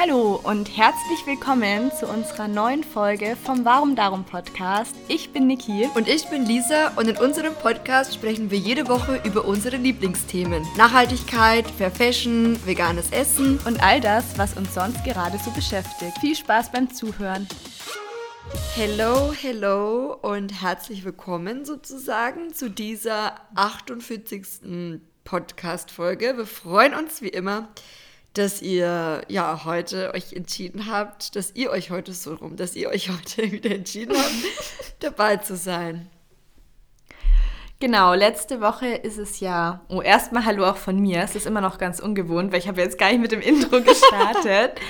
Hallo und herzlich willkommen zu unserer neuen Folge vom Warum Darum Podcast. Ich bin Niki. Und ich bin Lisa und in unserem Podcast sprechen wir jede Woche über unsere Lieblingsthemen. Nachhaltigkeit, Fair Fashion, veganes Essen und all das, was uns sonst gerade so beschäftigt. Viel Spaß beim Zuhören. Hello, hello und herzlich willkommen sozusagen zu dieser 48. Podcast-Folge. Wir freuen uns wie immer, dass ihr ja heute euch entschieden habt, dass ihr euch heute so rum, dass ihr euch heute wieder entschieden habt, dabei zu sein. Genau, letzte Woche ist es ja. Oh, erstmal Hallo auch von mir. Es ist immer noch ganz ungewohnt, weil ich habe jetzt gar nicht mit dem Intro gestartet.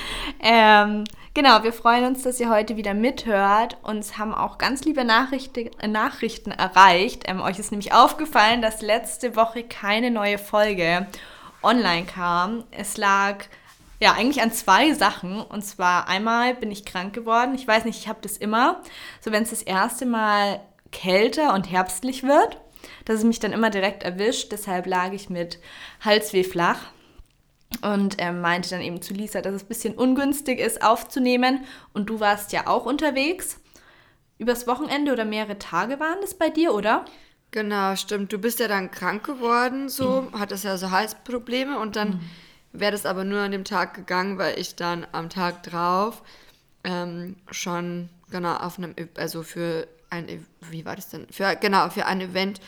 ähm, genau, wir freuen uns, dass ihr heute wieder mithört. Uns haben auch ganz liebe Nachrichten, äh, Nachrichten erreicht. Ähm, euch ist nämlich aufgefallen, dass letzte Woche keine neue Folge online kam. Es lag ja eigentlich an zwei Sachen. Und zwar einmal bin ich krank geworden. Ich weiß nicht, ich habe das immer. So wenn es das erste Mal kälter und herbstlich wird, dass es mich dann immer direkt erwischt. Deshalb lag ich mit Halsweh flach und ähm, meinte dann eben zu Lisa, dass es ein bisschen ungünstig ist aufzunehmen. Und du warst ja auch unterwegs. Übers Wochenende oder mehrere Tage waren das bei dir, oder? Genau, stimmt. Du bist ja dann krank geworden, so, mhm. hattest ja so Halsprobleme und dann mhm. wäre das aber nur an dem Tag gegangen, weil ich dann am Tag drauf ähm, schon genau auf einem, also für ein, wie war das denn? Für, genau, für ein Event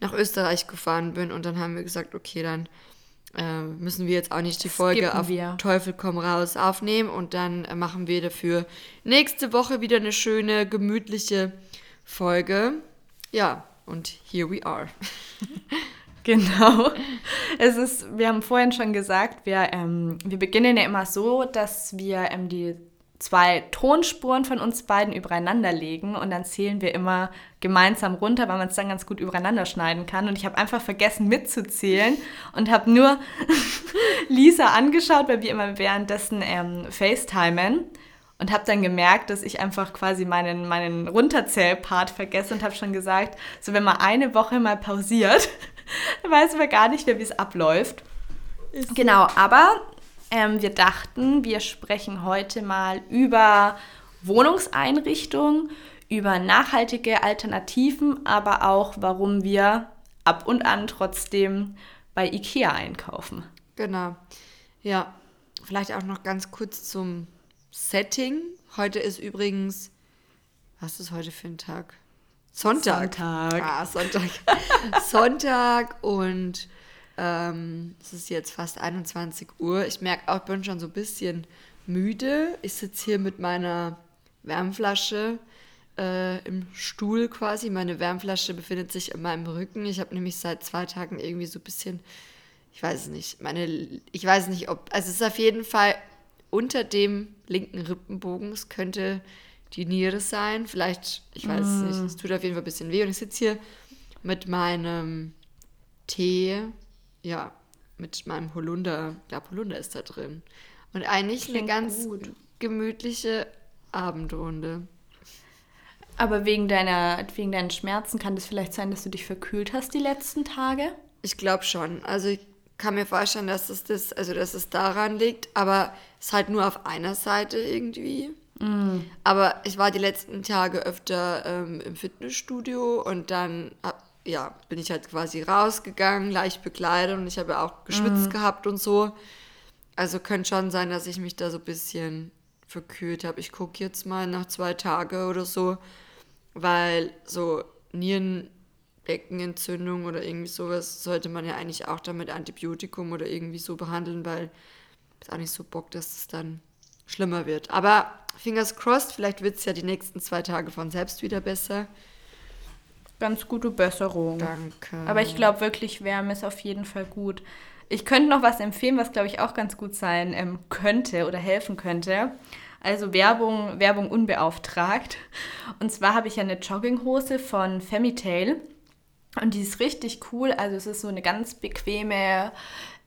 nach Österreich gefahren bin und dann haben wir gesagt, okay, dann äh, müssen wir jetzt auch nicht die Folge auf wir. Teufel komm raus aufnehmen und dann machen wir dafür nächste Woche wieder eine schöne, gemütliche Folge. Ja, und here we are. Genau. Es ist, wir haben vorhin schon gesagt, wir, ähm, wir beginnen ja immer so, dass wir ähm, die zwei Tonspuren von uns beiden übereinander legen und dann zählen wir immer gemeinsam runter, weil man es dann ganz gut übereinander schneiden kann. Und ich habe einfach vergessen mitzuzählen und habe nur Lisa angeschaut, weil wir immer währenddessen ähm, FaceTimen und habe dann gemerkt, dass ich einfach quasi meinen, meinen Runterzählpart vergesse und habe schon gesagt, so wenn man eine Woche mal pausiert, dann weiß man gar nicht mehr, wie es abläuft. Ist genau, aber ähm, wir dachten, wir sprechen heute mal über Wohnungseinrichtung, über nachhaltige Alternativen, aber auch, warum wir ab und an trotzdem bei IKEA einkaufen. Genau. Ja, vielleicht auch noch ganz kurz zum Setting. Heute ist übrigens, was ist heute für ein Tag? Sonntag. Sonntag. Ah, Sonntag. Sonntag und ähm, es ist jetzt fast 21 Uhr. Ich merke auch, ich bin schon so ein bisschen müde. Ich sitze hier mit meiner Wärmflasche äh, im Stuhl quasi. Meine Wärmflasche befindet sich in meinem Rücken. Ich habe nämlich seit zwei Tagen irgendwie so ein bisschen, ich weiß es nicht, meine, ich weiß nicht, ob, also es ist auf jeden Fall unter dem linken Rippenbogen. Es könnte die Niere sein. Vielleicht, ich weiß es mm. nicht. Es tut auf jeden Fall ein bisschen weh. Und ich sitze hier mit meinem Tee, ja, mit meinem Holunder. Ich glaube, Holunder ist da drin. Und eigentlich Klingt eine ganz gut. gemütliche Abendrunde. Aber wegen, deiner, wegen deinen Schmerzen kann es vielleicht sein, dass du dich verkühlt hast die letzten Tage? Ich glaube schon. Also ich kann mir vorstellen, dass es das, also dass es daran liegt, aber es ist halt nur auf einer Seite irgendwie. Mm. Aber ich war die letzten Tage öfter ähm, im Fitnessstudio und dann hab, ja, bin ich halt quasi rausgegangen, leicht bekleidet und ich habe ja auch geschwitzt mm. gehabt und so. Also könnte schon sein, dass ich mich da so ein bisschen verkühlt habe. Ich gucke jetzt mal nach zwei Tagen oder so, weil so Nieren Beckenentzündung oder irgendwie sowas sollte man ja eigentlich auch damit Antibiotikum oder irgendwie so behandeln, weil ich auch nicht so Bock, dass es dann schlimmer wird. Aber fingers crossed, vielleicht wird es ja die nächsten zwei Tage von selbst wieder besser. Ganz gute Besserung. Danke. Aber ich glaube wirklich, Wärme ist auf jeden Fall gut. Ich könnte noch was empfehlen, was glaube ich auch ganz gut sein ähm, könnte oder helfen könnte. Also Werbung, Werbung unbeauftragt. Und zwar habe ich ja eine Jogginghose von Femitail. Und die ist richtig cool. Also es ist so eine ganz bequeme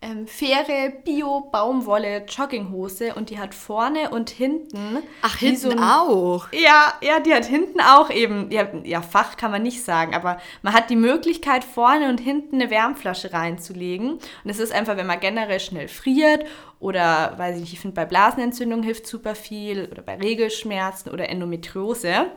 ähm, faire Bio-Baumwolle Jogginghose und die hat vorne und hinten. Ach, hinten so ein- auch. Ja, ja, die hat hinten auch eben, ja, ja, Fach kann man nicht sagen, aber man hat die Möglichkeit, vorne und hinten eine Wärmflasche reinzulegen. Und es ist einfach, wenn man generell schnell friert oder, weiß ich nicht, ich finde bei Blasenentzündung hilft super viel oder bei Regelschmerzen oder Endometriose.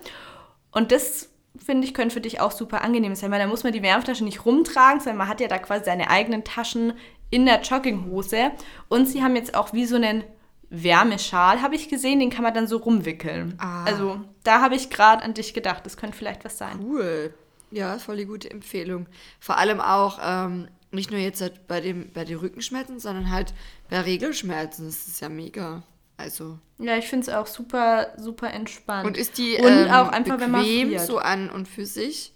Und das, finde ich, könnte für dich auch super angenehm sein, weil da muss man die Wärmflasche nicht rumtragen, sondern man hat ja da quasi seine eigenen Taschen in der Jogginghose. Und sie haben jetzt auch wie so einen Wärmeschal, habe ich gesehen, den kann man dann so rumwickeln. Ah. Also da habe ich gerade an dich gedacht, das könnte vielleicht was sein. Cool. Ja, voll die gute Empfehlung. Vor allem auch ähm, nicht nur jetzt halt bei, dem, bei den Rückenschmerzen, sondern halt bei Regelschmerzen. Das ist ja mega. Also. Ja, ich finde es auch super, super entspannt. Und ist die Und ähm, auch einfach, wenn man bequem so an und für sich?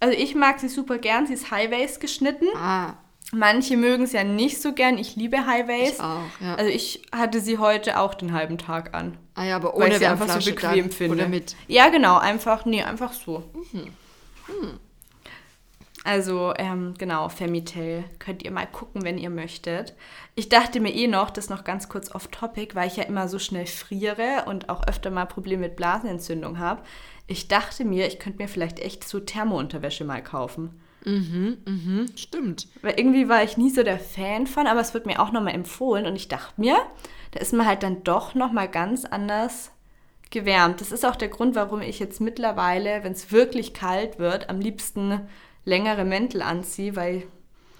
Also ich mag sie super gern, sie ist High-Waist geschnitten. Ah, Manche mögen es ja nicht so gern, ich liebe High-Waist. ich auch, ja. Also ich hatte sie heute auch den halben Tag an. ah ja, aber weil ohne ich sie einfach so bequem dann. finde. Oder mit. Ja, genau, einfach, nee, einfach so. Mhm. Also, ähm, genau, Femitel. Könnt ihr mal gucken, wenn ihr möchtet. Ich dachte mir eh noch, das noch ganz kurz off-topic, weil ich ja immer so schnell friere und auch öfter mal Probleme mit Blasenentzündung habe. Ich dachte mir, ich könnte mir vielleicht echt so Thermounterwäsche mal kaufen. Mhm, stimmt. Weil irgendwie war ich nie so der Fan von, aber es wird mir auch nochmal empfohlen und ich dachte mir, da ist man halt dann doch nochmal ganz anders gewärmt. Das ist auch der Grund, warum ich jetzt mittlerweile, wenn es wirklich kalt wird, am liebsten längere Mäntel anziehe, weil,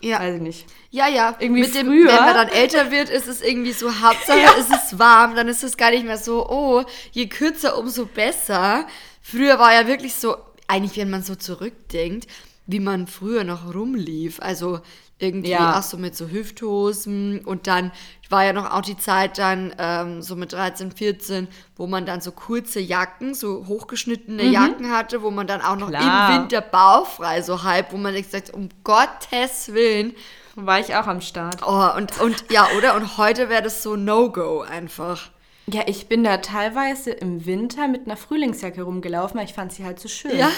Ja. weiß ich nicht. Ja, ja. Irgendwie Mit dem, früher- wenn man dann älter wird, ist es irgendwie so, Hauptsache es ist warm, dann ist es gar nicht mehr so, oh, je kürzer, umso besser. Früher war ja wirklich so, eigentlich, wenn man so zurückdenkt, wie man früher noch rumlief. Also irgendwie Ja. auch so mit so Hüfthosen und dann war ja noch auch die Zeit dann ähm, so mit 13, 14, wo man dann so kurze Jacken, so hochgeschnittene Jacken hatte, wo man dann auch noch Klar. im Winter bauchfrei so halb, wo man sich sagt, um Gottes Willen, War ich auch am Start. Oh, und, und ja, oder? Und heute wäre das so No-Go einfach. Ja, ich bin da teilweise im Winter mit einer Frühlingsjacke rumgelaufen, weil ich fand sie halt so schön. Ja.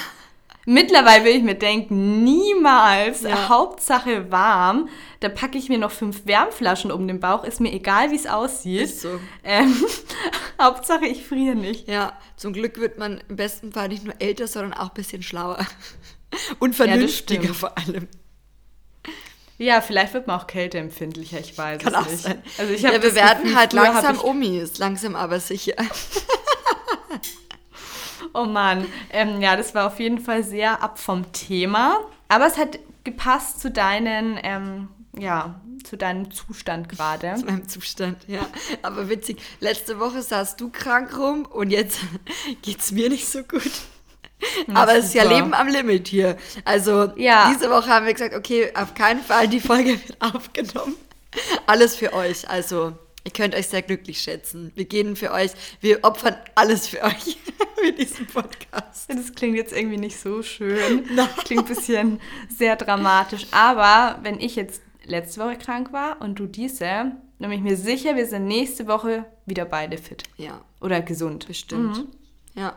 Mittlerweile will ich mir denken, niemals, Ja. Hauptsache warm. Da packe ich mir noch fünf Wärmflaschen um den Bauch, ist mir egal, wie es aussieht. Ist so. Ähm, Hauptsache ich friere nicht. Ja, zum Glück wird man im besten Fall nicht nur älter, sondern auch ein bisschen schlauer. Und vernünftiger stimmt. vor allem. Ja, vielleicht wird man auch kälteempfindlicher, ich weiß Kann es auch nicht. sein. Also ich ja, wir werden halt langsam Omis, langsam aber sicher. Oh Mann, ähm, ja, das war auf jeden Fall sehr ab vom Thema. Aber es hat gepasst zu deinen, ähm, ja, zu deinem Zustand gerade. In meinem Zustand, ja. Aber witzig, letzte Woche saßt du krank rum und jetzt geht's mir nicht so gut. Aber es ist ja. Leben am Limit hier. Also Ja. diese Woche haben wir gesagt, okay, auf keinen Fall die Folge wird aufgenommen. Alles für euch. Also ihr könnt euch sehr glücklich schätzen. Wir gehen für euch, wir opfern alles für euch mit diesem Podcast. Das klingt jetzt irgendwie nicht so schön. Klingt ein bisschen sehr dramatisch. Aber wenn ich jetzt letzte Woche krank war und du diese, dann bin ich mir sicher, wir sind nächste Woche wieder beide fit. Ja, Oder gesund. bestimmt. Ja.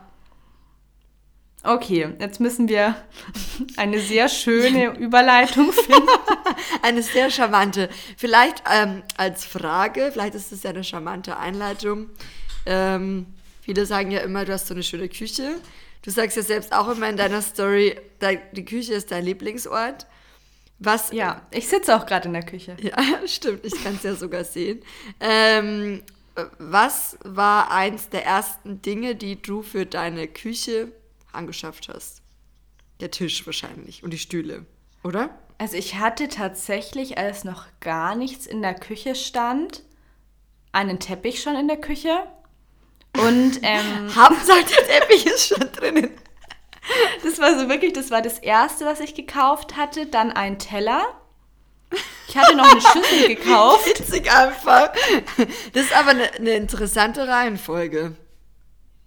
Okay, jetzt müssen wir eine sehr schöne Überleitung finden. Eine sehr charmante. Vielleicht ähm, als Frage, vielleicht ist es ja eine charmante Einleitung. Ähm, viele sagen ja immer, du hast so eine schöne Küche. Du sagst ja selbst auch immer in deiner Story, dein, die Küche ist dein Lieblingsort. Was, Ja, ich sitze auch gerade in der Küche. ja, stimmt, ich kann es ja sogar sehen. Ähm, was war eins der ersten Dinge, die du für deine Küche angeschafft hast? Der Tisch wahrscheinlich und die Stühle, oder? Also ich hatte tatsächlich, als noch gar nichts in der Küche stand, einen Teppich schon in der Küche. Und ähm, Hauptsache der Teppich ist schon drinnen. das war so wirklich, das war das Erste, was ich gekauft hatte. Dann ein Teller. Ich hatte noch eine Schüssel gekauft. Witzig einfach. Das ist aber eine, eine interessante Reihenfolge.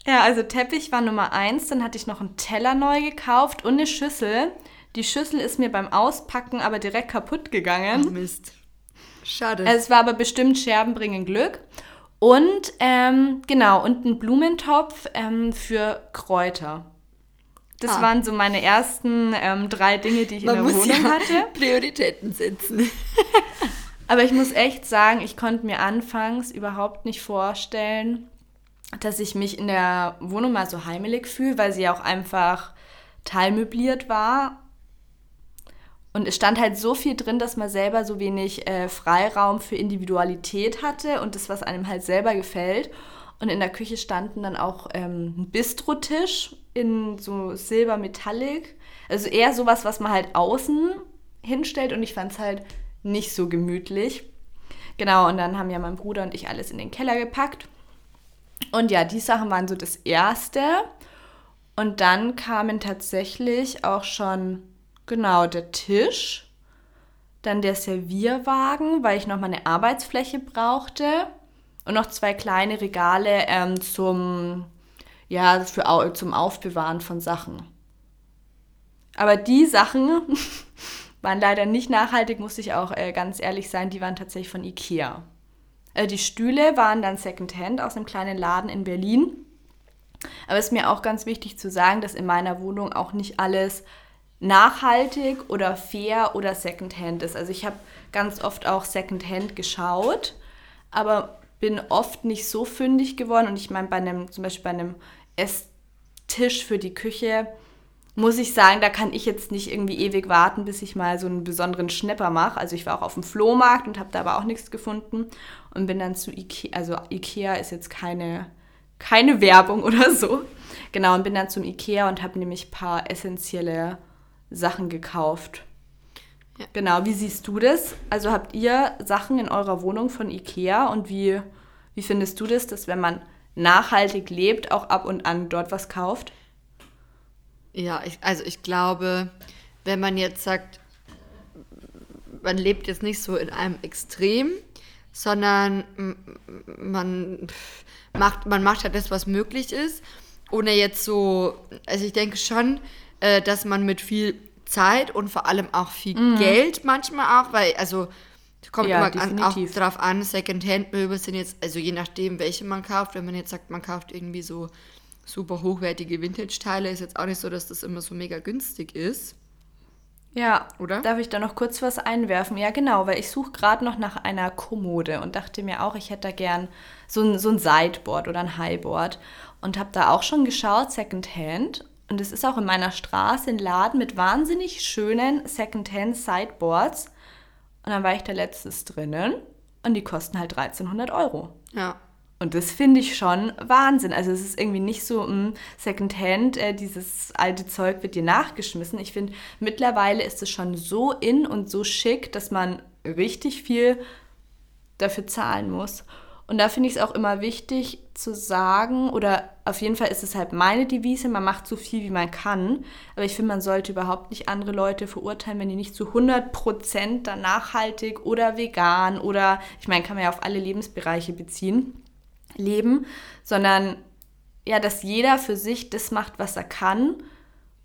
Ja, also Teppich war Nummer eins. Dann hatte ich noch einen Teller neu gekauft und eine Schüssel. Die Schüssel ist mir beim Auspacken aber direkt kaputt gegangen. Mist. Schade. Es war aber bestimmt Scherben bringen Glück. Und ähm, genau, und ein Blumentopf ähm, für Kräuter. Das Ah. waren so meine ersten ähm, drei Dinge, die ich Man in der muss Wohnung ja hatte. Prioritäten setzen. Aber ich muss echt sagen, ich konnte mir anfangs überhaupt nicht vorstellen, dass ich mich in der Wohnung mal so heimelig fühle, weil sie ja auch einfach teilmöbliert war. Und es stand halt so viel drin, dass man selber so wenig äh, Freiraum für Individualität hatte und das, was einem halt selber gefällt. Und in der Küche standen dann auch ähm, ein Bistrotisch in so Silbermetallic. Also eher sowas, was man halt außen hinstellt. Und ich fand es halt nicht so gemütlich. Genau, und dann haben ja mein Bruder und ich alles in den Keller gepackt. Und ja, die Sachen waren so das Erste. Und dann kamen tatsächlich auch schon, genau, der Tisch, dann der Servierwagen, weil ich nochmal eine Arbeitsfläche brauchte und noch zwei kleine Regale ähm, zum, ja, für, zum Aufbewahren von Sachen. Aber die Sachen waren leider nicht nachhaltig, muss ich auch äh, ganz ehrlich sein, die waren tatsächlich von Ikea. Also die Stühle waren dann Secondhand aus einem kleinen Laden in Berlin. Aber es ist mir auch ganz wichtig zu sagen, dass in meiner Wohnung auch nicht alles nachhaltig oder fair oder Secondhand ist. Also ich habe ganz oft auch Secondhand geschaut, aber bin oft nicht so fündig geworden. Und ich meine, bei einem, zum Beispiel bei einem Esstisch für die Küche, muss ich sagen, da kann ich jetzt nicht irgendwie ewig warten, bis ich mal so einen besonderen Schnepper mache. Also ich war auch auf dem Flohmarkt und habe da aber auch nichts gefunden und bin dann zu Ikea, also Ikea ist jetzt keine, keine Werbung oder so. Genau, und bin dann zum Ikea und habe nämlich ein paar essentielle Sachen gekauft. Ja. Genau, wie siehst du das? Also habt ihr Sachen in eurer Wohnung von Ikea und wie, wie findest du das, dass wenn man nachhaltig lebt, auch ab und an dort was kauft? Ja, ich, also ich glaube, wenn man jetzt sagt, man lebt jetzt nicht so in einem Extrem, sondern man macht, man macht halt das, was möglich ist, ohne jetzt so, also ich denke schon, äh, dass man mit viel Zeit und vor allem auch viel mhm. Geld manchmal auch, weil, also kommt ja, immer an, auch drauf an, Secondhand-Möbel sind jetzt, also je nachdem, welche man kauft, wenn man jetzt sagt, man kauft irgendwie so super hochwertige Vintage-Teile. Ist jetzt auch nicht so, dass das immer so mega günstig ist. Ja, oder? Darf ich da noch kurz was einwerfen? Ja, genau, weil ich suche gerade noch nach einer Kommode und dachte mir auch, ich hätte da gern so ein, so ein Sideboard oder ein Highboard und habe da auch schon geschaut, Secondhand. Und es ist auch in meiner Straße ein Laden mit wahnsinnig schönen Secondhand Sideboards. Und dann war ich da letztes drinnen und die kosten halt 1300 Euro. Ja. Und das finde ich schon Wahnsinn. Also es ist irgendwie nicht so ein hm, Secondhand, äh, dieses alte Zeug wird dir nachgeschmissen. Ich finde, mittlerweile ist es schon so in und so schick, dass man richtig viel dafür zahlen muss. Und da finde ich es auch immer wichtig zu sagen, oder auf jeden Fall ist es halt meine Devise, man macht so viel, wie man kann. Aber ich finde, man sollte überhaupt nicht andere Leute verurteilen, wenn die nicht zu 100% dann nachhaltig oder vegan oder, ich meine, kann man ja auf alle Lebensbereiche beziehen leben, sondern ja, dass jeder für sich das macht, was er kann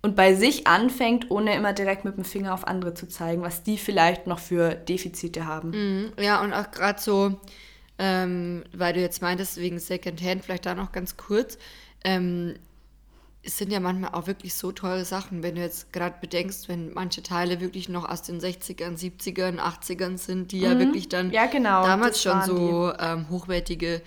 und bei sich anfängt, ohne immer direkt mit dem Finger auf andere zu zeigen, was die vielleicht noch für Defizite haben. Mhm, ja, und auch gerade so, ähm, weil du jetzt meintest, wegen Secondhand, vielleicht da noch ganz kurz, ähm, es sind ja manchmal auch wirklich so tolle Sachen, wenn du jetzt gerade bedenkst, wenn manche Teile wirklich noch aus den 60ern, 70ern, 80ern sind, die mhm. ja wirklich dann ja, genau, damals schon so ähm, hochwertige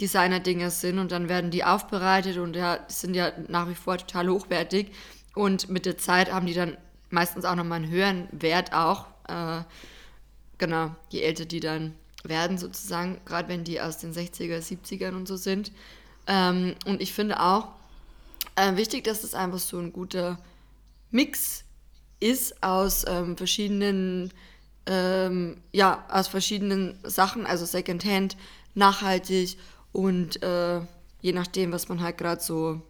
Designer-Dinge sind und dann werden die aufbereitet und ja, sind ja nach wie vor total hochwertig. Und mit der Zeit haben die dann meistens auch nochmal einen höheren Wert auch. Äh, genau, je älter die dann werden sozusagen, gerade wenn die aus den 60er, 70ern und so sind. Ähm, und ich finde auch äh, wichtig, dass es einfach so ein guter Mix ist aus ähm, verschiedenen, ähm, ja, aus verschiedenen Sachen, also Secondhand, nachhaltig und äh, je nachdem, was man halt gerade so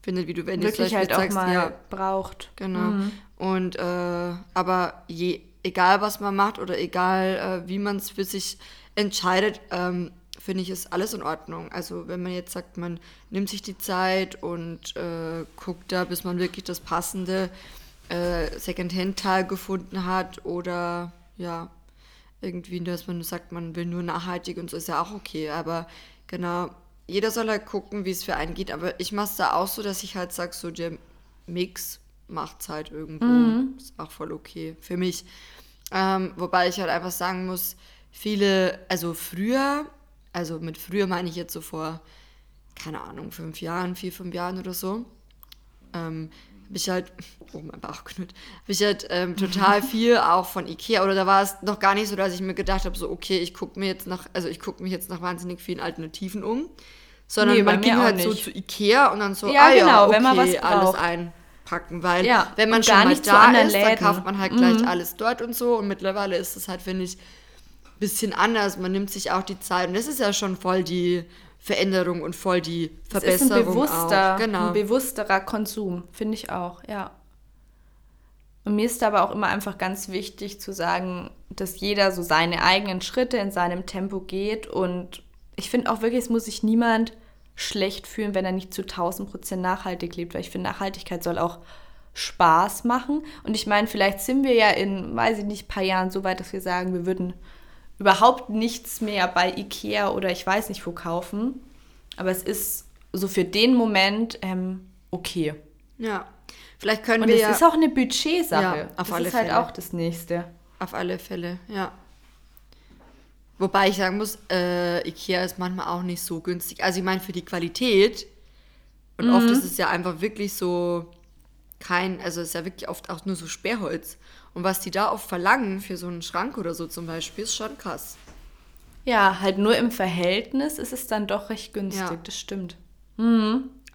findet, wie du wenn Wirklich halt auch sagst, mal ja, braucht. Genau. Mhm. Und äh, aber je, egal was man macht oder egal äh, wie man es für sich entscheidet, ähm, finde ich, ist alles in Ordnung. Also wenn man jetzt sagt, man nimmt sich die Zeit und äh, guckt da, bis man wirklich das passende äh, Secondhand-Teil gefunden hat oder ja, irgendwie, dass man sagt, man will nur nachhaltig und so ist ja auch okay. Aber genau, jeder soll halt gucken, wie es für einen geht. Aber ich mache es da auch so, dass ich halt sage, so der Mix macht es halt irgendwo. Mhm. Ist auch voll okay für mich. Ähm, wobei ich halt einfach sagen muss, viele, also früher, also mit früher meine ich jetzt so vor, keine Ahnung, fünf Jahren, vier, fünf Jahren oder so, ähm, habe ich halt, oh mein Bauch knütt, habe ich halt ähm, total viel auch von Ikea, oder da war es noch gar nicht so, dass ich mir gedacht habe, so okay, ich gucke mir jetzt nach, also ich gucke mich jetzt nach wahnsinnig vielen Alternativen um, sondern Nee, man ging halt so nicht. zu Ikea und dann so, Ja, ah ja, genau, okay, wenn man was alles einpacken, weil Ja, wenn man schon gar mal da ist, dann Läden. kauft man halt gleich Mhm. alles dort und so und mittlerweile ist es halt, finde ich, ein bisschen anders. Man nimmt sich auch die Zeit und das ist ja schon voll die Veränderung und voll die Es Verbesserung ist ein bewusster, auch. Genau. ein bewussterer Konsum, finde ich auch, ja. Und mir ist aber auch immer einfach ganz wichtig zu sagen, dass jeder so seine eigenen Schritte in seinem Tempo geht. Und ich finde auch wirklich, es muss sich niemand schlecht fühlen, wenn er nicht zu 1000 Prozent nachhaltig lebt, weil ich finde, Nachhaltigkeit soll auch Spaß machen. Und ich meine, vielleicht sind wir ja in, weiß ich nicht, paar Jahren so weit, dass wir sagen, wir würden überhaupt nichts mehr bei Ikea oder ich weiß nicht wo kaufen. Aber es ist so für den Moment ähm, okay. ja. Vielleicht können Und wir es ja ist auch eine Budgetsache. Ja, auf das alle ist halt Fälle. auch das Nächste. auf alle Fälle, ja. Wobei ich sagen muss, äh, Ikea ist manchmal auch nicht so günstig. Also ich meine für die Qualität und Mhm. oft ist es ja einfach wirklich so kein, also es ist ja wirklich oft auch nur so Sperrholz. Und was die da oft verlangen für so einen Schrank oder so zum Beispiel, ist schon krass. Ja, halt nur im Verhältnis ist es dann doch recht günstig, Ja. das stimmt.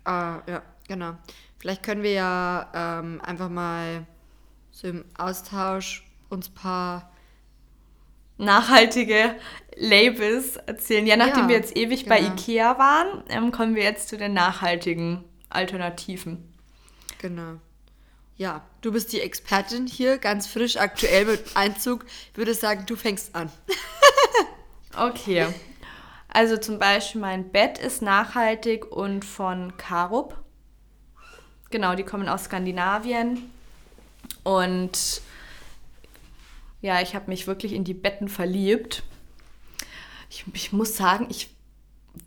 Ah, ja, genau. Vielleicht können wir ja ähm, einfach mal so im Austausch uns ein paar. Nachhaltige Labels erzählen. Ja, nachdem Ja, wir jetzt ewig bei genau. Ikea waren, ähm, kommen wir jetzt zu den nachhaltigen Alternativen. Genau. Ja, du bist die Expertin hier, ganz frisch, aktuell mit Einzug. Ich würde sagen, du fängst an. Okay. Also zum Beispiel mein Bett ist nachhaltig und von Karup. Genau, die kommen aus Skandinavien. Und ja, ich habe mich wirklich in die Betten verliebt. Ich, ich muss sagen, ich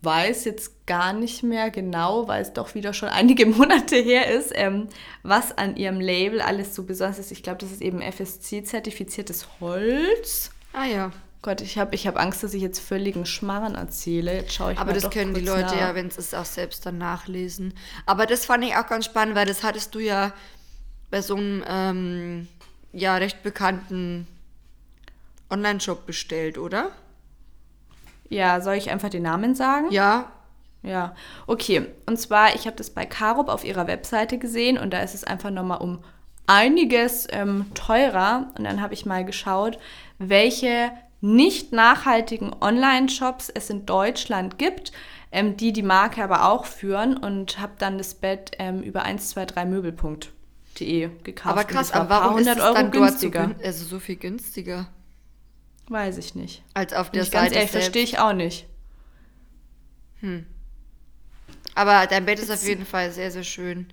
weiß jetzt gar nicht mehr genau, weil es doch wieder schon einige Monate her ist, ähm, was an ihrem Label alles so besonders ist. Ich glaube, das ist eben FSC-zertifiziertes Holz. Ah ja. Gott, ich habe ich hab Angst, dass ich jetzt völligen Schmarren erzähle. Jetzt schaue ich Aber mal das können die Leute nach. ja, wenn sie es auch selbst dann nachlesen. Aber das fand ich auch ganz spannend, weil das hattest du ja bei so einem ähm, ja recht bekannten Online-Shop bestellt, oder? Ja, soll ich einfach den Namen sagen? Ja. Ja, okay. Und zwar, ich habe das bei Carob auf ihrer Webseite gesehen und da ist es einfach nochmal um einiges ähm, teurer. Und dann habe ich mal geschaut, welche nicht nachhaltigen Online-Shops es in Deutschland gibt, ähm, die die Marke aber auch führen und habe dann das Bett ähm, über 123möbel.de gekauft. Aber krass, aber warum ist es dann Euro dort so, günstiger. also so viel günstiger Weiß ich nicht. als auf der ich ganz Seite ehrlich, selbst? verstehe ich auch nicht. Aber dein Bett ist auf jeden Fall sehr, sehr schön.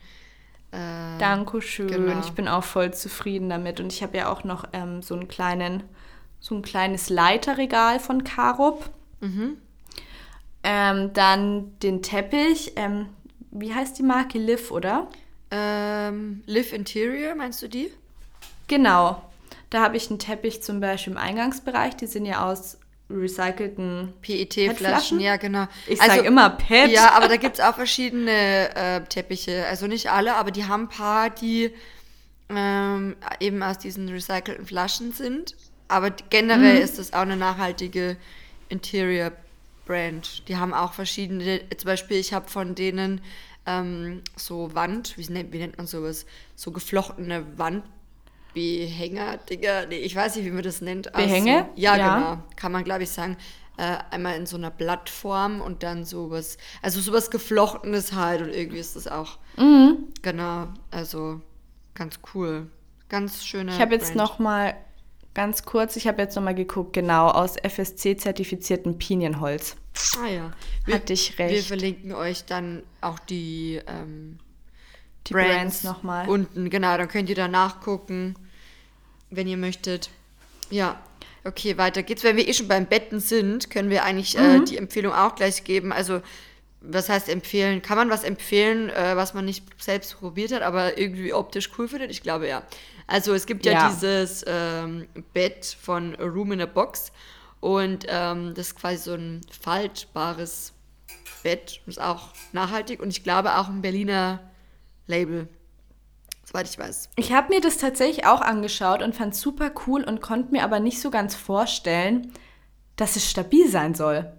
Äh, Dankeschön. Genau. Ich bin auch voll zufrieden damit. Und ich habe ja auch noch ähm, so einen kleinen, so ein kleines Leiterregal von Carup. Mhm. Ähm, dann den Teppich. Ähm, wie heißt die Marke? Liv, oder? Ähm, Live Interior, meinst du die? Genau. Da habe ich einen Teppich zum Beispiel im Eingangsbereich. Die sind ja aus recycelten. PET-Flaschen, PET-Flaschen? ja, genau. Ich sage immer PET. Ja, aber da gibt es auch verschiedene äh, Teppiche. Also nicht alle, aber die haben ein paar, die ähm, eben aus diesen recycelten Flaschen sind. Aber generell Mhm. ist das auch eine nachhaltige Interior-Brand. Die haben auch verschiedene, zum Beispiel, ich habe von denen ähm, so Wand, wie nennt, wie nennt man sowas? So geflochtene Wandbehänger, Digga. Nee, ich weiß nicht, wie man das nennt. Behänge? So, ja, Ja. genau. Kann man, glaube ich, sagen. Äh, einmal in so einer Blattform und dann sowas, also sowas Geflochtenes halt und irgendwie ist das auch. Mhm. Genau, also ganz cool. Ganz schöne. Ich habe jetzt Brand. noch mal ganz kurz, ich habe jetzt noch mal geguckt, genau, aus FSC-zertifiziertem Pinienholz. Ah ja. Hatte ich recht. Wir verlinken euch dann auch die, ähm, Die Brands noch mal. unten. Genau, dann könnt ihr da nachgucken, wenn ihr möchtet. Ja, okay, weiter geht's. Wenn wir eh schon beim Betten sind, können wir eigentlich Mhm. äh, die Empfehlung auch gleich geben. Also was heißt empfehlen? Kann man was empfehlen, äh, was man nicht selbst probiert hat, aber irgendwie optisch cool findet? Ich glaube ja. Also es gibt ja, Ja. dieses ähm, Bett von A Room in a Box und ähm, das ist quasi so ein faltbares Bett, ist auch nachhaltig und ich glaube auch ein Berliner Label, soweit ich weiß. Ich habe mir das tatsächlich auch angeschaut und fand super cool und konnte mir aber nicht so ganz vorstellen, dass es stabil sein soll.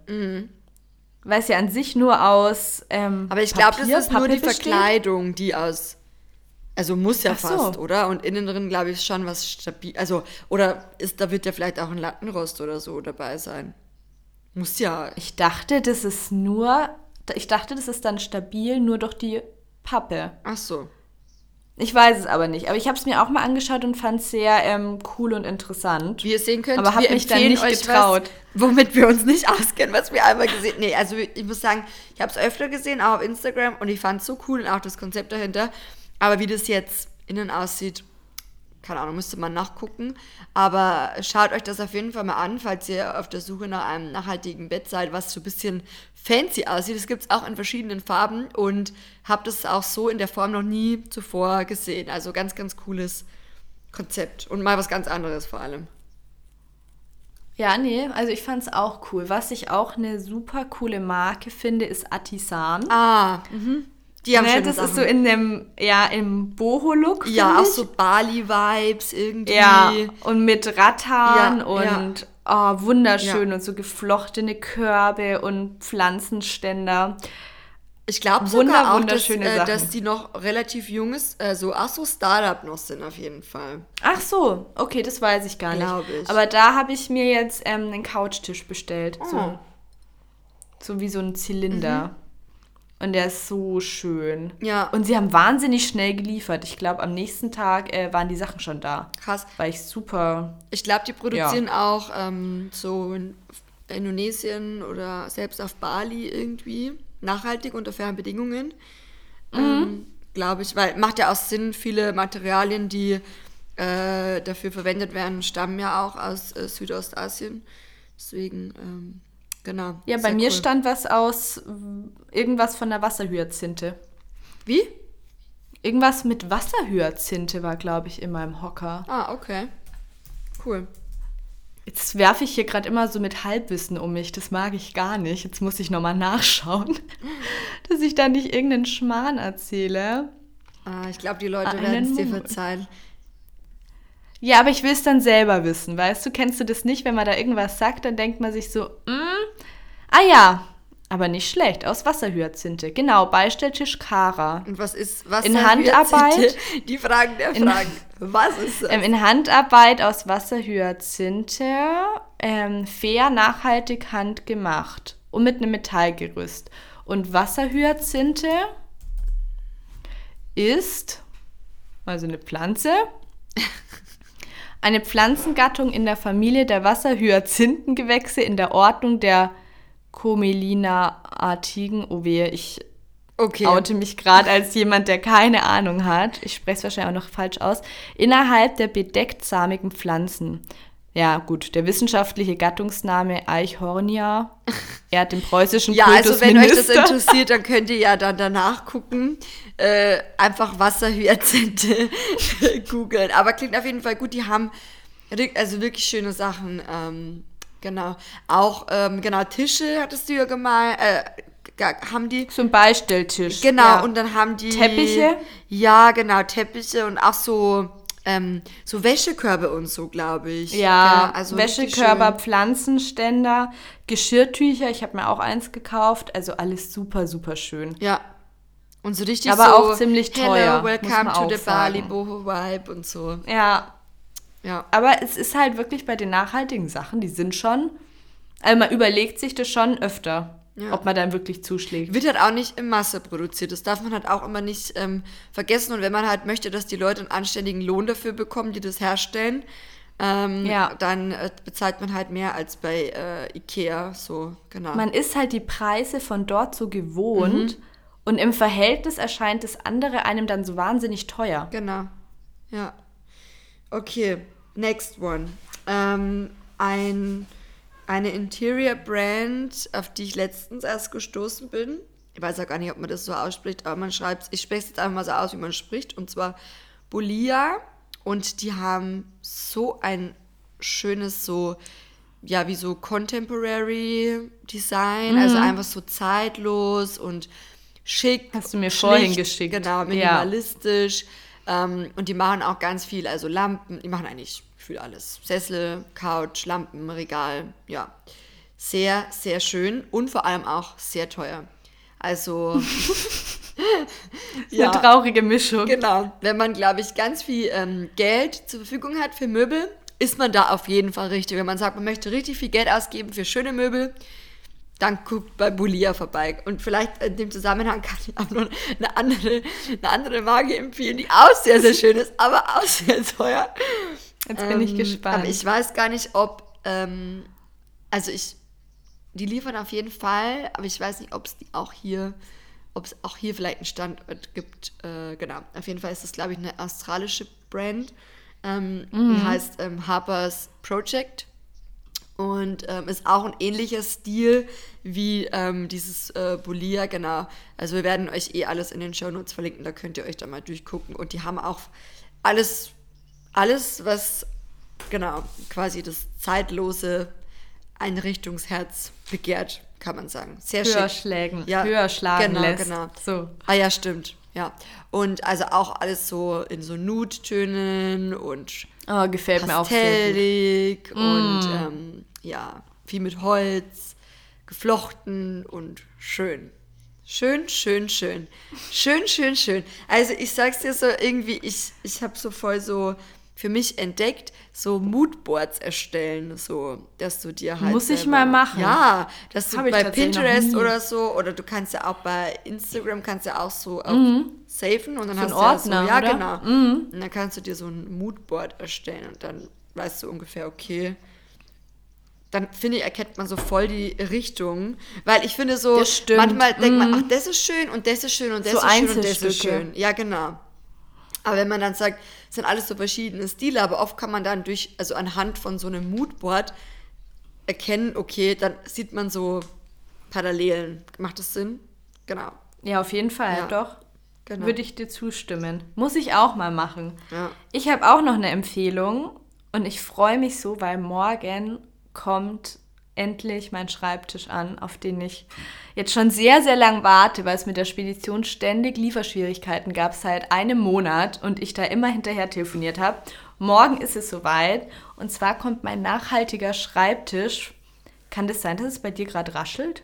Weil es ja an sich nur aus. Ähm, Mhm. Aber ich glaube, das Papier, ist nur Pappe die besteht. Verkleidung, die aus. Also muss ja Ach so. fast, oder? Und innen drin, glaube ich, schon was stabil. Also, oder ist, da wird ja vielleicht auch ein Lattenrost oder so dabei sein. Muss ja. Ich dachte, das ist nur. Ich dachte, das ist dann stabil nur durch die Pappe. Ach so. Ich weiß es aber nicht. Aber ich habe es mir auch mal angeschaut und fand es sehr ähm, cool und interessant. Wie ihr sehen könnt, Aber hab wir mich dann nicht getraut. Was, womit wir uns nicht auskennen, was wir einmal gesehen Nee, also ich muss sagen, ich habe es öfter gesehen, auch auf Instagram und ich fand es so cool und auch das Konzept dahinter. Aber wie das jetzt innen aussieht, keine Ahnung, müsste man nachgucken. Aber schaut euch das auf jeden Fall mal an, falls ihr auf der Suche nach einem nachhaltigen Bett seid, was so ein bisschen fancy aussieht. Das gibt es auch in verschiedenen Farben und habt es auch so in der Form noch nie zuvor gesehen. Also ganz, ganz cooles Konzept und mal was ganz anderes vor allem. Ja, nee, also ich fand es auch cool. Was ich auch eine super coole Marke finde, ist Artisan. Ah, mhm. Die haben ne, das Sachen. ist so in dem, ja, im Boho-Look. ja, auch ich. so Bali-Vibes irgendwie. Ja, und mit Rattan Ja, und Oh, wunderschön und so geflochtene Körbe und Pflanzenständer. Ich glaube sogar auch, dass, äh, dass die noch relativ jung ist, äh, so, ach so, Startup noch sind auf jeden Fall. Ach so, okay, das weiß ich gar nicht. Glaub ich. Aber da habe ich mir jetzt ähm, einen Couchtisch bestellt. Oh. So, so wie so ein Zylinder. Und der ist so schön. Mhm. Ja. Und sie haben wahnsinnig schnell geliefert. Ich glaube, am nächsten Tag äh, waren die Sachen schon da. Krass. Weil ich super. Ich glaube, die produzieren auch ähm, so in Indonesien oder selbst auf Bali irgendwie nachhaltig unter fairen Bedingungen. Ähm, glaube ich, weil macht ja auch Sinn, viele Materialien, die äh, dafür verwendet werden, stammen ja auch aus äh, Südostasien. Deswegen, ähm, genau. Ja, bei mir cool. stand was aus irgendwas von der Wasserhyazinthe. Wie? Irgendwas mit Wasserhyazinthe war, glaube ich, in meinem Hocker. Ah, okay. Cool. Jetzt werfe ich hier gerade immer so mit Halbwissen um mich. Das mag ich gar nicht. Jetzt muss ich nochmal nachschauen, dass ich da nicht irgendeinen Schmarrn erzähle. Ah, ich glaube, die Leute Einen werden es dir verzeihen. Ja, aber ich will es dann selber wissen, weißt du? Kennst du das nicht? Wenn man da irgendwas sagt, dann denkt man sich so, mm, ah ja, aber nicht schlecht, aus Wasserhyazinthe. Genau, Beistelltisch Kara. Und was ist was In da Handarbeit? Die Fragen der In- Fragen. was ist das? Ähm, in Handarbeit aus Wasserhyazinthe, ähm, fair, nachhaltig, handgemacht und mit einem Metallgerüst. Und Wasserhyazinthe ist, also eine Pflanze, eine Pflanzengattung in der Familie der Wasserhyazinthengewächse in der Ordnung der Comelina-artigen. Oh wehe, ich okay. oute mich gerade als jemand, der keine Ahnung hat. Ich spreche es wahrscheinlich auch noch falsch aus. Innerhalb der bedeckt-samigen Pflanzen. Ja, gut, der wissenschaftliche Gattungsname Eichhornia ehrt den preußischen Ja, also wenn euch das interessiert, dann könnt ihr ja dann danach gucken. Äh, einfach Wasserhyazinthe googeln. Aber klingt auf jeden Fall gut. Die haben also wirklich schöne Sachen. Ähm, genau. Auch, ähm, genau, Tische hattest du ja gemeint. Äh, haben die. So ein Beistelltisch. Genau, ja. und dann haben die. Teppiche? Ja, genau, Teppiche und auch so. Ähm, so Wäschekörbe und so, glaube ich. Ja, also richtig Wäschekörper, schön. Pflanzenständer, Geschirrtücher. Ich habe mir auch eins gekauft. Also alles super, super schön. Ja. Und so richtig Aber so, auch ziemlich teuer, Hello, welcome to the Bali. Boho Vibe und so. Ja, Ja. aber es ist halt wirklich bei den nachhaltigen Sachen, die sind schon. Also man überlegt sich das schon öfter, Ja. ob man dann wirklich zuschlägt. Wird halt auch nicht in Masse produziert. Das darf man halt auch immer nicht ähm, vergessen. Und wenn man halt möchte, dass die Leute einen anständigen Lohn dafür bekommen, die das herstellen, ähm, Ja. dann äh, bezahlt man halt mehr als bei äh, Ikea. So, genau. Man ist halt die Preise von dort so gewohnt und im Verhältnis erscheint das andere einem dann so wahnsinnig teuer. Genau. Ja. Okay, next one. Ähm, ein, eine Interior Brand, auf die ich letztens erst gestoßen bin. Ich weiß auch gar nicht, ob man das so ausspricht, aber man schreibt, ich spreche es jetzt einfach mal so aus, wie man spricht, und zwar Bolia. Und die haben so ein schönes, so, ja, wie so Contemporary Design, also Mhm. einfach so zeitlos und schick. Hast du mir schlicht, vorhin geschickt. Genau, Ja. minimalistisch. Ähm, und die machen auch ganz viel, also Lampen, die machen eigentlich für alles. Sessel, Couch, Lampen, Regal, ja. Sehr, sehr schön und vor allem auch sehr teuer. Also, Eine traurige Mischung. Genau. Wenn man, glaube ich, ganz viel ähm, Geld zur Verfügung hat für Möbel, ist man da auf jeden Fall richtig. Wenn man sagt, man möchte richtig viel Geld ausgeben für schöne Möbel, dann guckt bei Bulia vorbei. Und vielleicht in dem Zusammenhang kann ich auch noch eine andere, eine andere Marke empfehlen, die auch sehr, sehr schön ist, aber auch sehr teuer. Jetzt bin ich Ähm, gespannt. Aber ich weiß gar nicht, ob, ähm, also ich, die liefern auf jeden Fall, aber ich weiß nicht, ob es die auch hier, ob es auch hier vielleicht einen Standort gibt. Äh, genau, auf jeden Fall ist das, glaube ich, eine australische Brand. Ähm, Mhm. Die heißt ähm, Harper's Project und ähm, ist auch ein ähnlicher Stil wie ähm, dieses äh, Bolia, genau. Also wir werden euch eh alles in den Shownotes verlinken, da könnt ihr euch da mal durchgucken. Und die haben auch alles, alles, was genau quasi das zeitlose Einrichtungsherz begehrt, kann man sagen. Sehr höher schick. schlägen, Ja, höher schlagen genau, lässt. genau. So. Ah ja, stimmt. Ja. Und also auch alles so in so Nude-Tönen und Oh, gefällt mir auch sehr gut. pastellig und ähm, ja, viel mit Holz, geflochten und schön. Schön, schön, schön. Schön, schön, schön. Also ich sag's dir so irgendwie, ich, ich habe so voll so für mich entdeckt, so Moodboards erstellen, so, dass du dir halt Muss ich selber- mal machen. Ja, dass du Hab ich bei Pinterest oder so, oder du kannst ja auch bei Instagram, kannst ja auch so auch safen und dann Mhm. So hast Ordner, du ja so, ja oder? Mhm. genau. Und dann kannst du dir so ein Moodboard erstellen und dann weißt du ungefähr, okay. Dann finde ich, erkennt man so voll die Richtung. Weil ich finde so, Das manchmal denkt man, ach, das ist schön und das ist schön und das So ist schön und das ist schön. Ja, genau. Aber wenn man dann sagt, sind alles so verschiedene Stile, aber oft kann man dann durch, also anhand von so einem Moodboard erkennen, okay, dann sieht man so Parallelen. Macht das Sinn? Genau. Ja, auf jeden Fall, Ja. doch. Genau. Würde ich dir zustimmen. Muss ich auch mal machen. Ja. Ich habe auch noch eine Empfehlung und ich freue mich so, weil morgen kommt endlich mein Schreibtisch an, auf den ich jetzt schon sehr, sehr lang warte, weil es mit der Spedition ständig Lieferschwierigkeiten gab seit einem Monat und ich da immer hinterher telefoniert habe. Morgen ist es soweit und zwar kommt mein nachhaltiger Schreibtisch. Kann das sein, dass es bei dir gerade raschelt?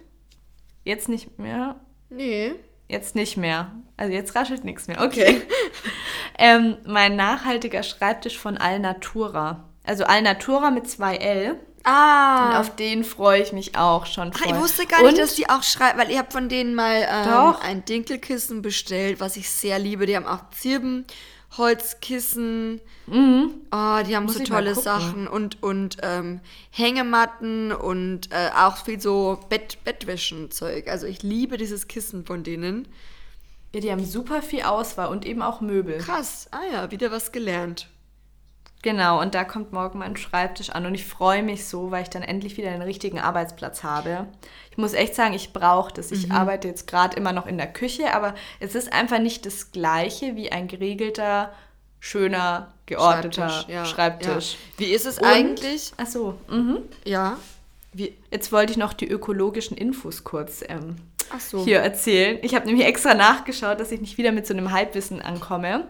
Jetzt nicht mehr? Nee. Jetzt nicht mehr. Also jetzt raschelt nichts mehr. Okay. ähm, mein nachhaltiger Schreibtisch von Alnatura. Also Alnatura mit zwei L. Und Ah. auf den freue ich mich auch schon Ach, voll. ich wusste gar nicht, Und dass die auch schreiben, weil ich habe von denen mal ähm, ein Dinkelkissen bestellt, was ich sehr liebe. Die haben auch Zirbenholzkissen. Oh, die haben Mhm. Muss so tolle. Sachen und, und ähm, Hängematten und äh, auch viel so Bett, Bettwäschenzeug. Also ich liebe dieses Kissen von denen. ja, die haben super viel Auswahl und eben auch Möbel. Krass. Ah ja, wieder was gelernt. Genau, und da kommt morgen mein Schreibtisch an und ich freue mich so, weil ich dann endlich wieder einen richtigen Arbeitsplatz habe. Ich muss echt sagen, ich brauche das. Mhm. Ich arbeite jetzt gerade immer noch in der Küche, aber es ist einfach nicht das gleiche wie ein geregelter, schöner, geordneter Schreibtisch. ja. Wie ist es Und- eigentlich? Ach so, mhm. Ja. Wie? Jetzt wollte ich noch die ökologischen Infos kurz ähm, so. hier erzählen. Ich habe nämlich extra nachgeschaut, dass ich nicht wieder mit so einem Halbwissen ankomme.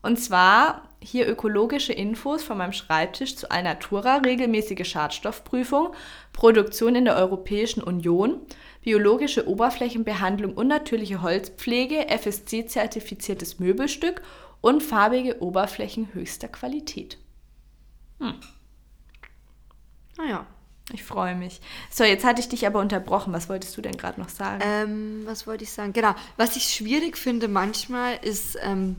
Und zwar hier ökologische Infos von meinem Schreibtisch zu Alnatura, regelmäßige Schadstoffprüfung, Produktion in der Europäischen Union, biologische Oberflächenbehandlung und natürliche Holzpflege, FSC-zertifiziertes Möbelstück und farbige Oberflächen höchster Qualität. Naja. Ich freue mich. So, jetzt hatte ich dich aber unterbrochen. Was wolltest du denn gerade noch sagen? Ähm, was wollte ich sagen? Genau. Was ich schwierig finde manchmal ist, ähm,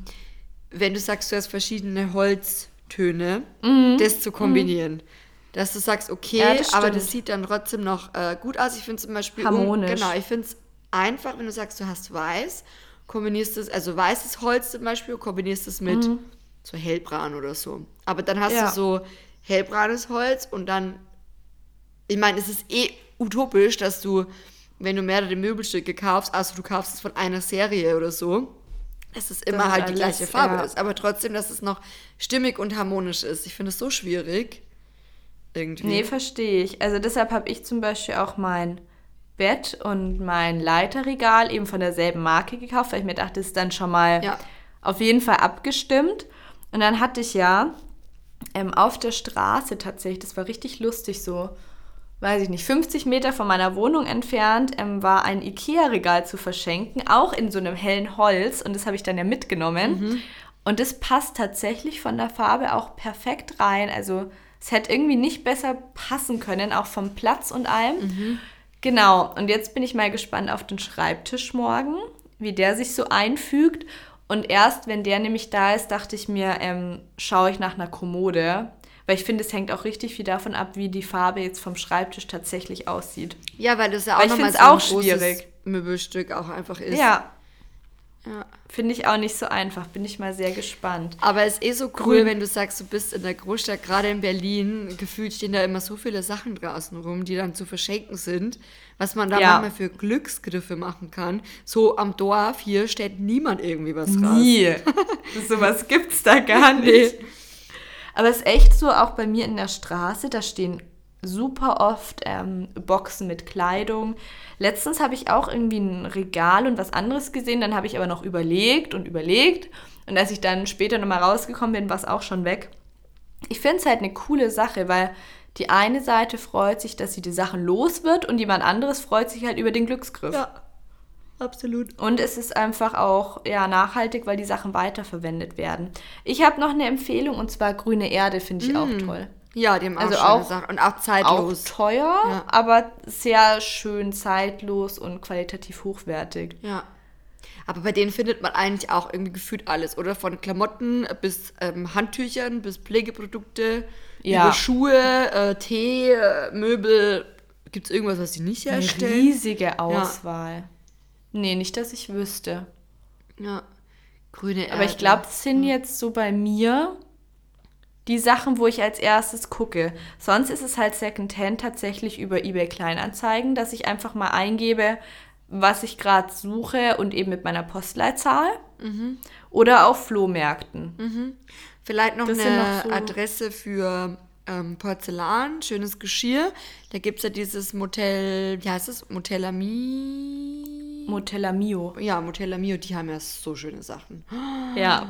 wenn du sagst, du hast verschiedene Holztöne, das zu kombinieren. Dass du sagst, okay, Mhm. Ja, das aber das sieht dann trotzdem noch äh, gut aus. Ich finde zum Beispiel. Harmonisch. genau, ich finde es einfach, wenn du sagst, du hast weiß, kombinierst es, also weißes Holz zum Beispiel, kombinierst es mit so hellbraun oder so. Aber dann hast Mhm. Ja. du so hellbraunes Holz und dann ich meine, es ist eh utopisch, dass du wenn du mehrere Möbelstücke kaufst, also du kaufst es von einer Serie oder so, dass es immer halt die gleiche Farbe ja. ist. Aber trotzdem, dass es noch stimmig und harmonisch ist. Ich finde es so schwierig. Irgendwie. Nee, verstehe ich. Also deshalb habe ich zum Beispiel auch mein Bett und mein Leiterregal eben von derselben Marke gekauft, weil ich mir dachte, das ist dann schon mal Ja. auf jeden Fall abgestimmt. Und dann hatte ich ja ähm, auf der Straße tatsächlich, das war richtig lustig so, weiß ich nicht, 50 Meter von meiner Wohnung entfernt ähm, war ein Ikea-Regal zu verschenken, auch in so einem hellen Holz. Und das habe ich dann ja mitgenommen. Und das passt tatsächlich von der Farbe auch perfekt rein. Also es hätte irgendwie nicht besser passen können, auch vom Platz und allem. Genau, und jetzt bin ich mal gespannt auf den Schreibtisch morgen, wie der sich so einfügt. Und erst, wenn der nämlich da ist, dachte ich mir, ähm, schaue ich nach einer Kommode. Weil ich finde, es hängt auch richtig viel davon ab, wie die Farbe jetzt vom Schreibtisch tatsächlich aussieht. Ja, weil das ja auch nochmal so ein auch großes schwierig. Möbelstück auch einfach ist. Ja, ja. finde ich auch nicht so einfach. Bin ich mal sehr gespannt. Aber es ist eh so cool, Grün. wenn du sagst, du bist in der Großstadt, gerade in Berlin, gefühlt stehen da immer so viele Sachen draußen rum, die dann zu verschenken sind, was man da Ja. manchmal für Glücksgriffe machen kann. So am Dorf hier stellt niemand irgendwie was raus. Nie. Sowas gibt's da gar nicht. Aber es ist echt so, auch bei mir in der Straße, da stehen super oft ähm, Boxen mit Kleidung. Letztens habe ich auch irgendwie ein Regal und was anderes gesehen, dann habe ich aber noch überlegt und überlegt. Und als ich dann später nochmal rausgekommen bin, war es auch schon weg. Ich finde es halt eine coole Sache, weil die eine Seite freut sich, dass sie die Sachen los wird und jemand anderes freut sich halt über den Glücksgriff. Ja, absolut. Und es ist einfach auch ja, nachhaltig, weil die Sachen weiterverwendet werden. Ich habe noch eine Empfehlung und zwar grüne Erde, finde ich auch toll. Ja, die haben auch Also schöne auch- Sachen. Und auch Auch zeitlos. teuer, Ja. aber sehr schön zeitlos und qualitativ hochwertig. Ja. Aber bei denen findet man eigentlich auch irgendwie gefühlt alles, oder? Von Klamotten bis ähm, Handtüchern, bis Pflegeprodukte, Ja. über Schuhe, äh, Tee, äh, Möbel. Gibt es irgendwas, was sie nicht Eine herstellen? riesige Auswahl. Nee, nicht, dass ich wüsste. Ja. Grüne Erde. Aber ich glaube, das sind jetzt so bei mir die Sachen, wo ich als erstes gucke. Sonst ist es halt Secondhand tatsächlich über eBay Kleinanzeigen, dass ich einfach mal eingebe, was ich gerade suche und eben mit meiner Postleitzahl. Mhm. Oder auf Flohmärkten. Vielleicht noch Das eine noch so- Adresse für ähm, Porzellan, schönes Geschirr. Da gibt es ja dieses Motel, wie heißt es? Motelami. Motella Mio. Ja, Motellamio, die haben ja so schöne Sachen. Ja.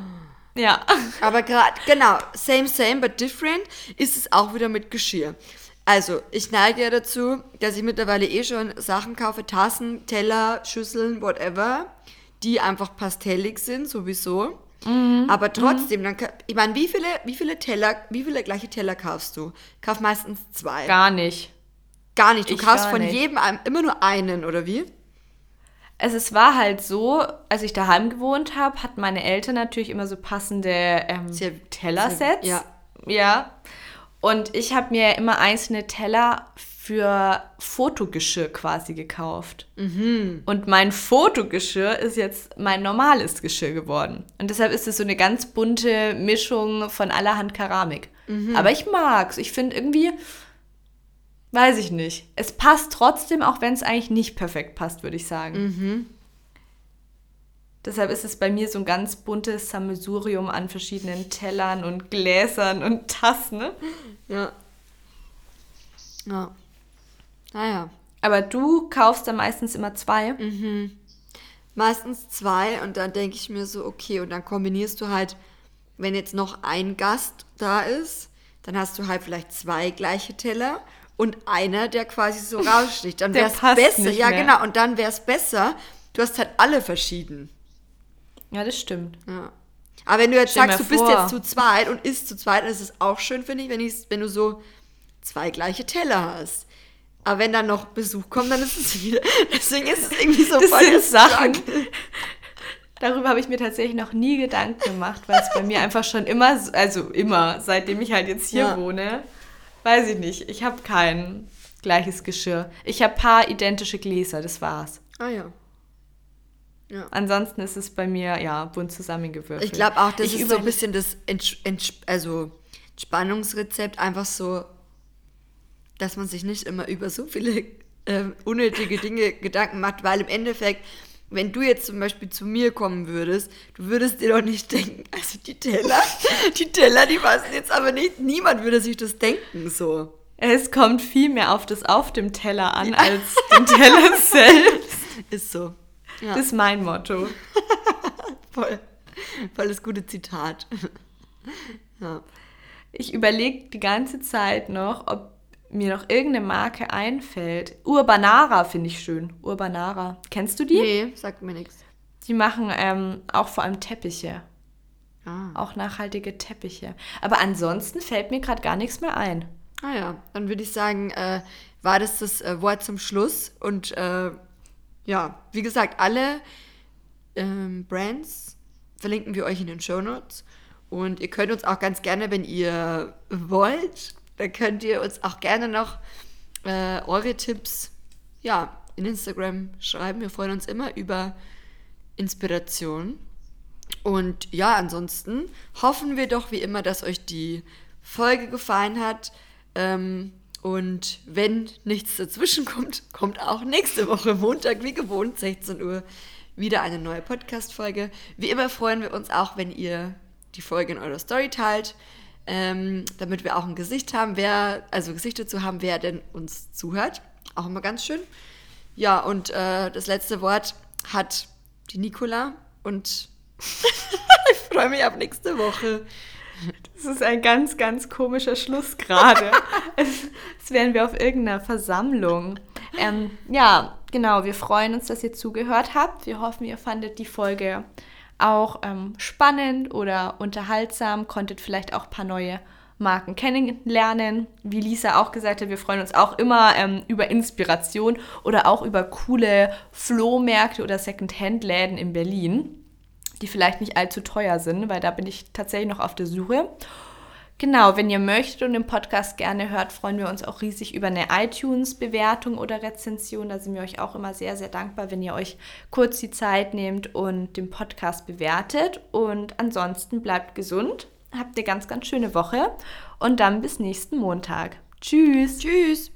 Ja. Aber gerade, genau, same, same, but different ist es auch wieder mit Geschirr. Also, ich neige ja dazu, dass ich mittlerweile eh schon Sachen kaufe, Tassen, Teller, Schüsseln, whatever, die einfach pastellig sind, sowieso. Mhm. Aber trotzdem, dann, ka- ich meine, wie viele, wie viele Teller, wie viele gleiche Teller kaufst du? Kauf meistens zwei. Gar nicht. Gar nicht. Du ich kaufst von nicht. jedem immer nur einen, oder wie? Also es war halt so, als ich daheim gewohnt habe, hatten meine Eltern natürlich immer so passende ähm, Tellersets. sehr- Ja. Und ich habe mir immer einzelne Teller für Fotogeschirr quasi gekauft. Mhm. Und mein Fotogeschirr ist jetzt mein normales Geschirr geworden. Und deshalb ist es so eine ganz bunte Mischung von allerhand Keramik. Mhm. Aber ich mag's. Ich finde irgendwie, weiß ich nicht. Es passt trotzdem, auch wenn es eigentlich nicht perfekt passt, würde ich sagen. Mhm. Deshalb ist es bei mir so ein ganz buntes Sammelsurium an verschiedenen Tellern und Gläsern und Tassen. Ne? Ja. Ja. Naja. Aber du kaufst dann meistens immer zwei. Meistens zwei und dann denke ich mir so, okay, und dann kombinierst du halt, wenn jetzt noch ein Gast da ist, dann hast du halt vielleicht zwei gleiche Teller und einer, der quasi so raussticht. Dann wäre es besser. Ja, mehr. genau. Und dann wäre es besser, du hast halt alle verschieden. Ja, das stimmt. Ja. Aber wenn du jetzt Stell sagst, du bist jetzt zu zweit und isst zu zweit, dann ist es auch schön, finde ich, wenn, ich, wenn du so zwei gleiche Teller hast. Aber wenn dann noch Besuch kommt, dann ist es wieder. Deswegen ist es irgendwie so Das voll sind Sachen. Darüber habe ich mir tatsächlich noch nie Gedanken gemacht, weil es bei mir einfach schon immer, so- also immer, seitdem ich halt jetzt hier Ja. wohne, weiß ich nicht. Ich habe kein gleiches Geschirr. Ich habe paar identische Gläser, das war's. Ah ja. Ja. Ansonsten ist es bei mir, ja, bunt zusammengewürfelt. Ich glaube auch, das Ich ist so ein bisschen das Entsch Entsch also Entspannungsrezept, einfach so, dass man sich nicht immer über so viele äh, unnötige Dinge Gedanken macht, weil im Endeffekt, wenn du jetzt zum Beispiel zu mir kommen würdest, du würdest dir doch nicht denken, also die Teller, die Teller, die passen jetzt aber nicht, niemand würde sich das denken so. Es kommt viel mehr auf das auf dem Teller an, ja. als den Teller selbst. Ist so. Ja. Das ist mein Motto. Voll. Voll das gute Zitat. ja. Ich überlege die ganze Zeit noch, ob mir noch irgendeine Marke einfällt. Urbanara finde ich schön. Urbanara. Kennst du die? Nee, sagt mir nichts. Die machen ähm, auch vor allem Teppiche. Ah. Auch nachhaltige Teppiche. Aber ansonsten fällt mir gerade gar nichts mehr ein. Ah ja, dann würde ich sagen, äh, war das das äh, Wort zum Schluss. Und äh, ja, wie gesagt, alle ähm, Brands verlinken wir euch in den Show Notes. Und ihr könnt uns auch ganz gerne, wenn ihr wollt, dann könnt ihr uns auch gerne noch äh, eure Tipps ja, in Instagram schreiben. Wir freuen uns immer über Inspiration. Und ja, ansonsten hoffen wir doch wie immer, dass euch die Folge gefallen hat. Ähm, und wenn nichts dazwischen kommt, kommt auch nächste Woche Montag wie gewohnt 16 Uhr wieder eine neue Podcast-Folge. Wie immer freuen wir uns auch, wenn ihr die Folge in eurer Story teilt, ähm, damit wir auch ein Gesicht haben, wer, also Gesicht dazu haben, wer denn uns zuhört. Auch immer ganz schön. Ja, und äh, das letzte Wort hat die Nicola und ich freue mich auf nächste Woche. Das ist ein ganz, ganz komischer Schluss gerade. Als wären wir auf irgendeiner Versammlung. Ähm, ja, genau. Wir freuen uns, dass ihr zugehört habt. Wir hoffen, ihr fandet die Folge auch ähm, spannend oder unterhaltsam, konntet vielleicht auch ein paar neue Marken kennenlernen. Wie Lisa auch gesagt hat, wir freuen uns auch immer ähm, über Inspiration oder auch über coole Flohmärkte oder Secondhand-Läden in Berlin die vielleicht nicht allzu teuer sind, weil da bin ich tatsächlich noch auf der Suche. Genau, wenn ihr möchtet und den Podcast gerne hört, freuen wir uns auch riesig über eine iTunes-Bewertung oder Rezension. Da sind wir euch auch immer sehr, sehr dankbar, wenn ihr euch kurz die Zeit nehmt und den Podcast bewertet. Und ansonsten bleibt gesund, habt eine ganz, ganz schöne Woche und dann bis nächsten Montag. Tschüss. Tschüss.